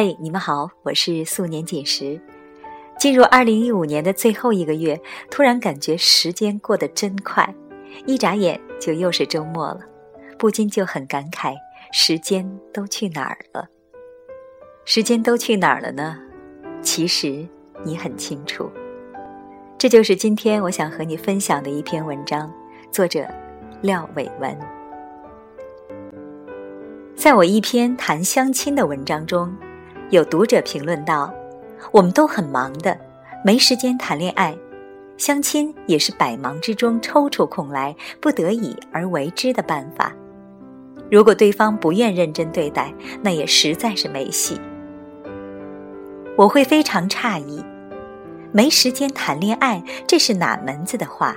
嘿，你们好，我是素年锦时。进入二零一五年的最后一个月，突然感觉时间过得真快，一眨眼就又是周末了，不禁就很感慨：时间都去哪儿了？时间都去哪儿了呢？其实你很清楚。这就是今天我想和你分享的一篇文章，作者廖伟文。在我一篇谈相亲的文章中。有读者评论道：“我们都很忙的，没时间谈恋爱，相亲也是百忙之中抽出空来，不得已而为之的办法。如果对方不愿认真对待，那也实在是没戏。我会非常诧异，没时间谈恋爱，这是哪门子的话？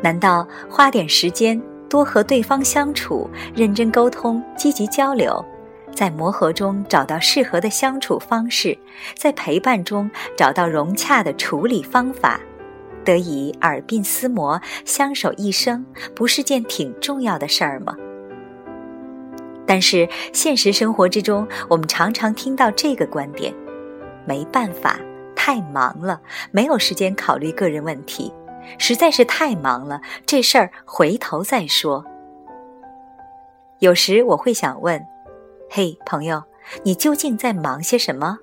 难道花点时间多和对方相处，认真沟通，积极交流？”在磨合中找到适合的相处方式，在陪伴中找到融洽的处理方法，得以耳鬓厮磨，相守一生，不是件挺重要的事儿吗？但是现实生活之中，我们常常听到这个观点：没办法，太忙了，没有时间考虑个人问题，实在是太忙了，这事儿回头再说。有时我会想问。嘿，朋友，你究竟在忙些什么？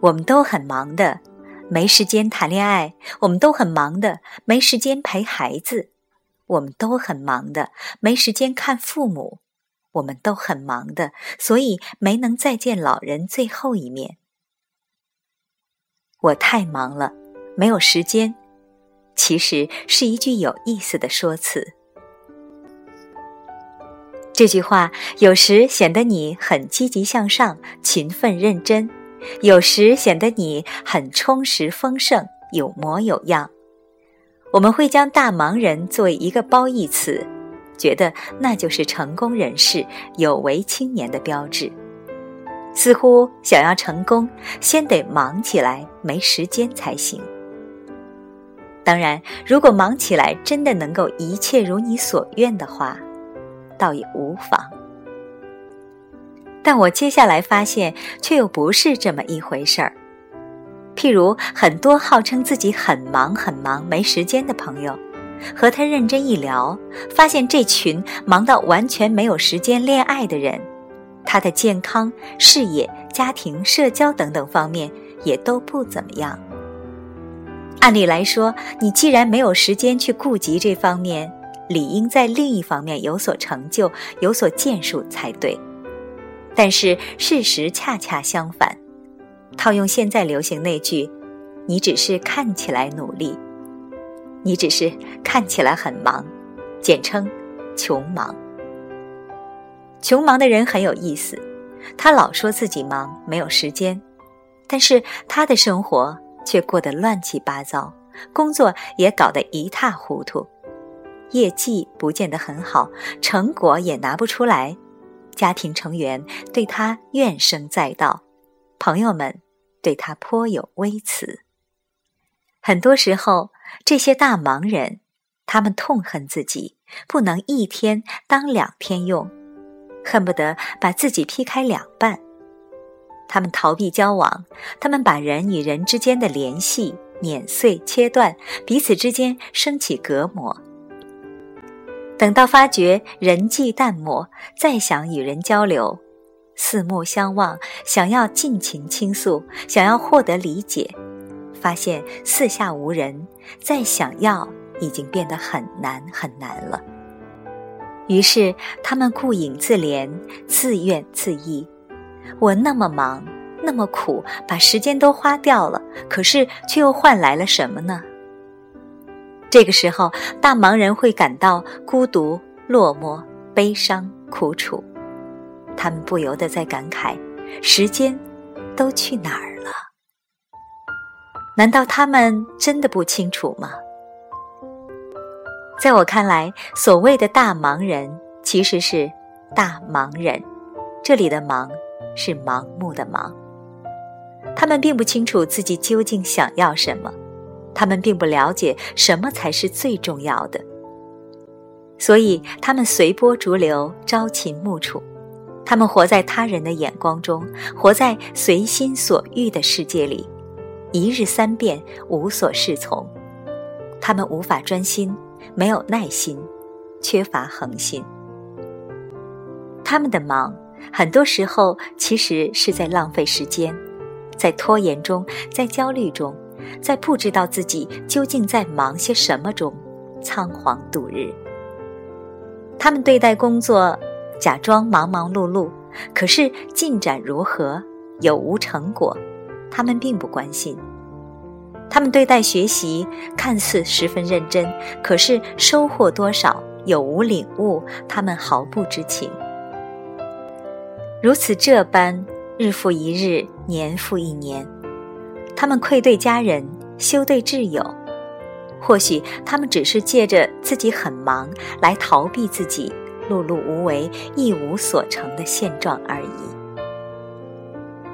我们都很忙的，没时间谈恋爱；我们都很忙的，没时间陪孩子；我们都很忙的，没时间看父母；我们都很忙的，所以没能再见老人最后一面。我太忙了，没有时间，其实是一句有意思的说辞。这句话有时显得你很积极向上、勤奋认真，有时显得你很充实丰盛、有模有样。我们会将大忙人作为一个褒义词，觉得那就是成功人士、有为青年的标志。似乎想要成功，先得忙起来，没时间才行。当然，如果忙起来真的能够一切如你所愿的话。倒也无妨，但我接下来发现，却又不是这么一回事儿。譬如，很多号称自己很忙很忙、没时间的朋友，和他认真一聊，发现这群忙到完全没有时间恋爱的人，他的健康、事业、家庭、社交等等方面也都不怎么样。按理来说，你既然没有时间去顾及这方面，理应在另一方面有所成就、有所建树才对，但是事实恰恰相反。套用现在流行那句：“你只是看起来努力，你只是看起来很忙”，简称“穷忙”。穷忙的人很有意思，他老说自己忙，没有时间，但是他的生活却过得乱七八糟，工作也搞得一塌糊涂。业绩不见得很好，成果也拿不出来，家庭成员对他怨声载道，朋友们对他颇有微词。很多时候，这些大忙人，他们痛恨自己不能一天当两天用，恨不得把自己劈开两半。他们逃避交往，他们把人与人之间的联系碾碎、切断，彼此之间升起隔膜。等到发觉人际淡漠，再想与人交流，四目相望，想要尽情倾诉，想要获得理解，发现四下无人，再想要已经变得很难很难了。于是他们顾影自怜，自怨自艾。我那么忙，那么苦，把时间都花掉了，可是却又换来了什么呢？这个时候，大忙人会感到孤独、落寞、悲伤、苦楚，他们不由得在感慨：时间都去哪儿了？难道他们真的不清楚吗？在我看来，所谓的大忙人其实是大忙人，这里的“忙”是盲目的“忙”，他们并不清楚自己究竟想要什么。他们并不了解什么才是最重要的，所以他们随波逐流、朝秦暮楚，他们活在他人的眼光中，活在随心所欲的世界里，一日三变，无所适从。他们无法专心，没有耐心，缺乏恒心。他们的忙，很多时候其实是在浪费时间，在拖延中，在焦虑中，在不知道自己究竟在忙些什么中，仓皇度日。他们对待工作。假装忙忙碌碌，可是进展如何，有无成果，他们并不关心。他们对待学习看似十分认真，可是收获多少，有无领悟，他们毫不知情。如此这般，日复一日，年复一年，他们愧对家人，羞对挚友。或许他们只是借着自己很忙来逃避自己。碌碌无为、一无所成的现状而已。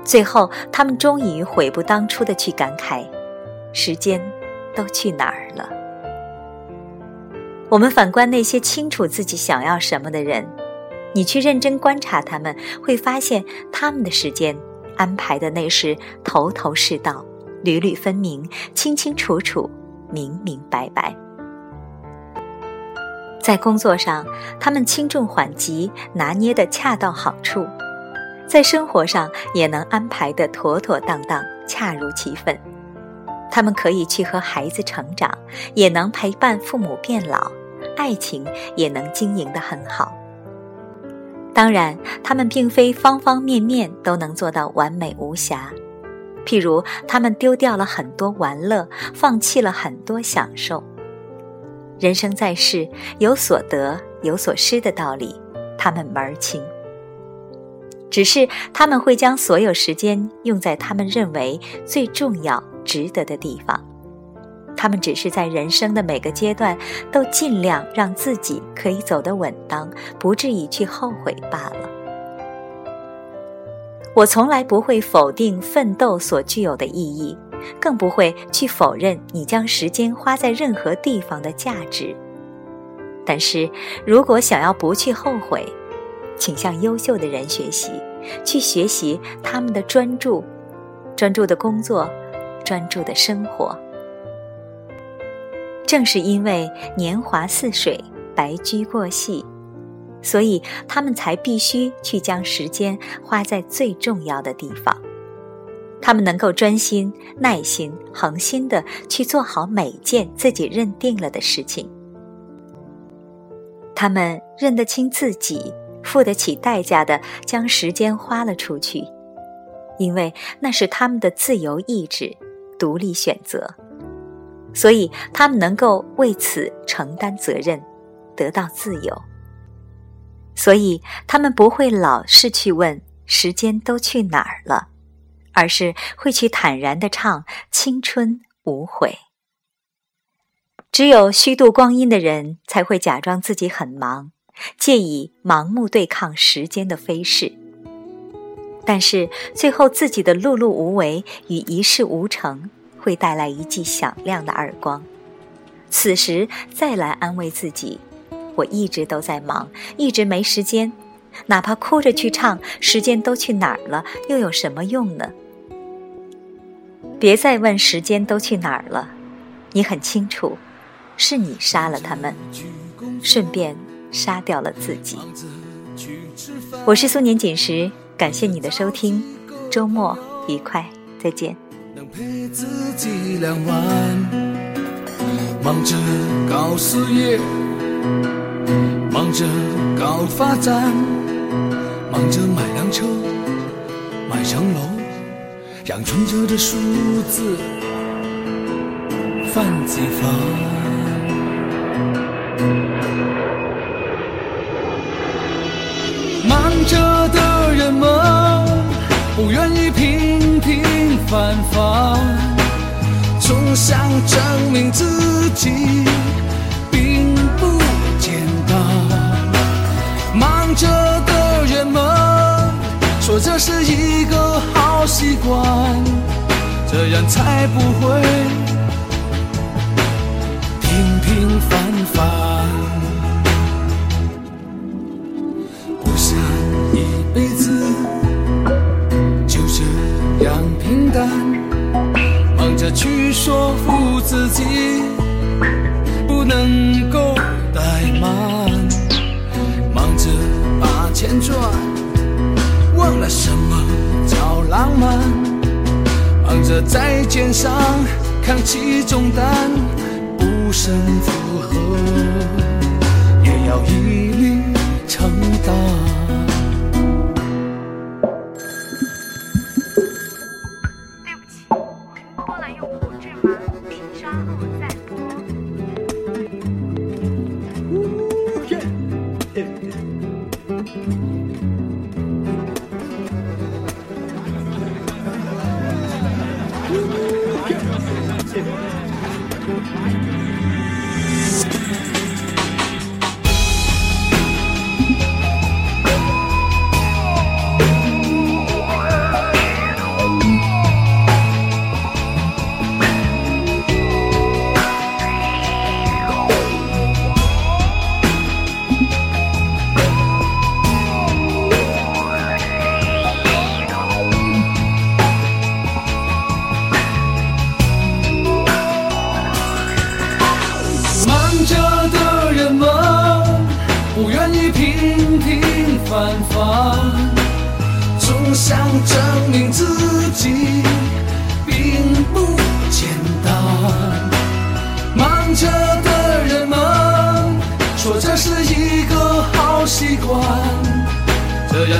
最后，他们终于悔不当初的去感慨：时间都去哪儿了？我们反观那些清楚自己想要什么的人，你去认真观察他们，会发现他们的时间安排的那是头头是道、缕缕分明、清清楚楚、明明白白。在工作上，他们轻重缓急拿捏的恰到好处；在生活上，也能安排的妥妥当当、恰如其分。他们可以去和孩子成长，也能陪伴父母变老，爱情也能经营的很好。当然，他们并非方方面面都能做到完美无瑕。譬如，他们丢掉了很多玩乐，放弃了很多享受。人生在世，有所得有所失的道理，他们门儿清。只是他们会将所有时间用在他们认为最重要、值得的地方。他们只是在人生的每个阶段，都尽量让自己可以走得稳当，不至于去后悔罢了。我从来不会否定奋斗所具有的意义。更不会去否认你将时间花在任何地方的价值。但是如果想要不去后悔，请向优秀的人学习，去学习他们的专注、专注的工作、专注的生活。正是因为年华似水，白驹过隙，所以他们才必须去将时间花在最重要的地方。他们能够专心、耐心、恒心的去做好每件自己认定了的事情。他们认得清自己，付得起代价的将时间花了出去，因为那是他们的自由意志、独立选择，所以他们能够为此承担责任，得到自由。所以他们不会老是去问时间都去哪儿了。而是会去坦然的唱青春无悔。只有虚度光阴的人，才会假装自己很忙，借以盲目对抗时间的飞逝。但是最后自己的碌碌无为与一事无成，会带来一记响亮的耳光。此时再来安慰自己，我一直都在忙，一直没时间，哪怕哭着去唱，时间都去哪儿了，又有什么用呢？别再问时间都去哪儿了，你很清楚，是你杀了他们，顺便杀掉了自己。我是苏年锦时，感谢你的收听，周末愉快，再见。能陪自己两，忙着搞事业，忙着搞发展，忙着买辆车，买层楼。让存着的数字泛几番。忙着的人们不愿意平平凡凡，总想证明自己是一个好习惯这样才不会平平凡凡。不想一辈子就这样平淡忙着去说服自己。在肩上扛起重担，不胜负荷，也要一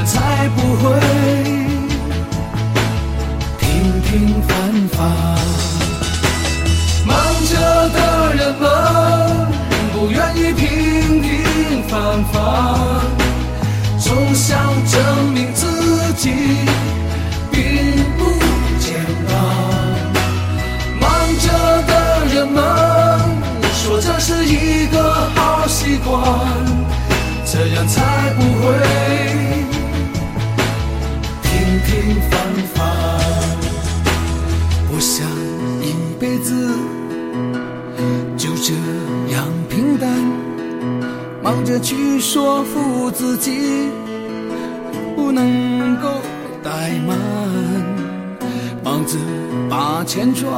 才不会平平凡凡。忙着去说服自己，不能够怠慢，忙着把钱赚，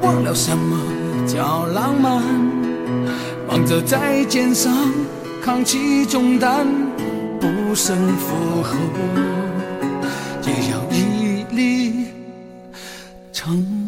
忘了什么叫浪漫。忙着在肩上扛起重担，不胜负荷，也要毅力承。